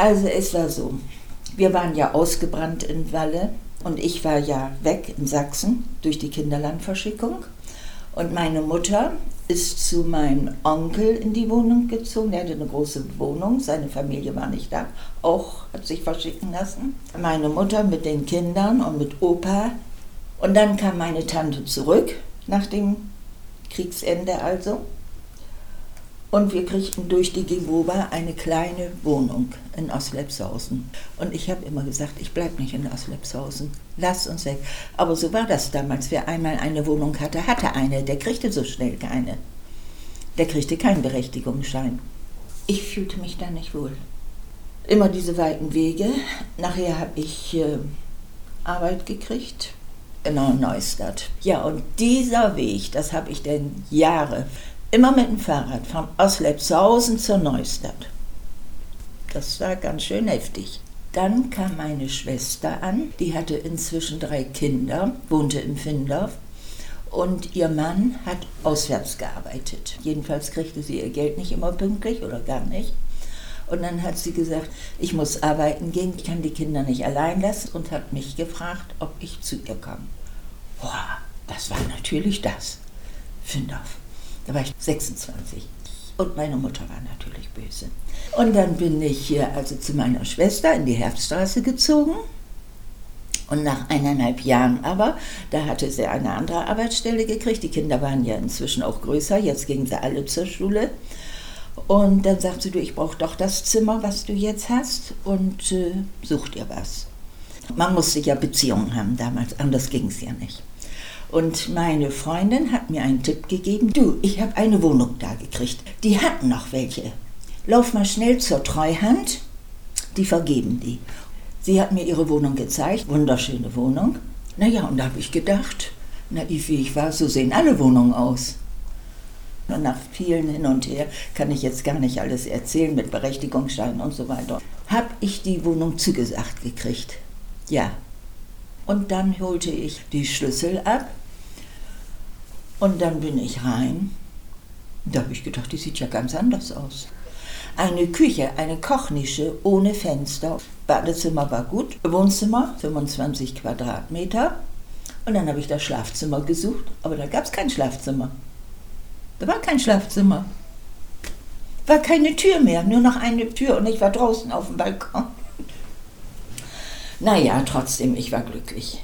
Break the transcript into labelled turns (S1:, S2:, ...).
S1: Also es war so, wir waren ja ausgebrannt in Walle und ich war ja weg in Sachsen durch die Kinderlandverschickung. Und meine Mutter ist zu meinem Onkel in die Wohnung gezogen. Er hatte eine große Wohnung, seine Familie war nicht da, auch hat sich verschicken lassen. Meine Mutter mit den Kindern und mit Opa. Und dann kam meine Tante zurück, nach dem Kriegsende also. Und wir kriegten durch die Gewoba eine kleine Wohnung in Oslepshausen. Und ich habe immer gesagt, ich bleibe nicht in Oslepshausen. Lass uns weg. Aber so war das damals. Wer einmal eine Wohnung hatte, hatte eine. Der kriegte so schnell keine. Der kriegte keinen Berechtigungsschein. Ich fühlte mich da nicht wohl. Immer diese weiten Wege. Nachher habe ich äh, Arbeit gekriegt. Genau, Neustadt. Ja, und dieser Weg, das habe ich denn Jahre immer mit dem Fahrrad von Oslepshausen zur Neustadt. Das war ganz schön heftig. Dann kam meine Schwester an, die hatte inzwischen drei Kinder, wohnte in Findorf und ihr Mann hat auswärts gearbeitet. Jedenfalls kriegte sie ihr Geld nicht immer pünktlich oder gar nicht. Und dann hat sie gesagt, ich muss arbeiten gehen, ich kann die Kinder nicht allein lassen und hat mich gefragt, ob ich zu ihr komme. Boah, das war natürlich das. Findorf. Da war ich 26. Und meine Mutter war natürlich böse. Und dann bin ich hier also zu meiner Schwester in die Herbststraße gezogen. Und nach eineinhalb Jahren aber, da hatte sie eine andere Arbeitsstelle gekriegt. Die Kinder waren ja inzwischen auch größer, jetzt gingen sie alle zur Schule. Und dann sagte sie, du, ich brauche doch das Zimmer, was du jetzt hast, und äh, such dir was. Man musste ja Beziehungen haben damals, anders ging es ja nicht. Und meine Freundin hat mir einen Tipp gegeben. Du, ich habe eine Wohnung da gekriegt. Die hatten noch welche. Lauf mal schnell zur Treuhand. Die vergeben die. Sie hat mir ihre Wohnung gezeigt. Wunderschöne Wohnung. Naja, und da habe ich gedacht, naiv wie ich war, so sehen alle Wohnungen aus. Und nach vielen hin und her kann ich jetzt gar nicht alles erzählen mit Berechtigungsscheinen und so weiter. Habe ich die Wohnung zugesagt gekriegt. Ja. Und dann holte ich die Schlüssel ab und dann bin ich rein. Da habe ich gedacht, die sieht ja ganz anders aus. Eine Küche, eine Kochnische ohne Fenster. Badezimmer war gut. Wohnzimmer, 25 Quadratmeter. Und dann habe ich das Schlafzimmer gesucht, aber da gab es kein Schlafzimmer. Da war kein Schlafzimmer. War keine Tür mehr, nur noch eine Tür und ich war draußen auf dem Balkon. Naja, trotzdem, ich war glücklich.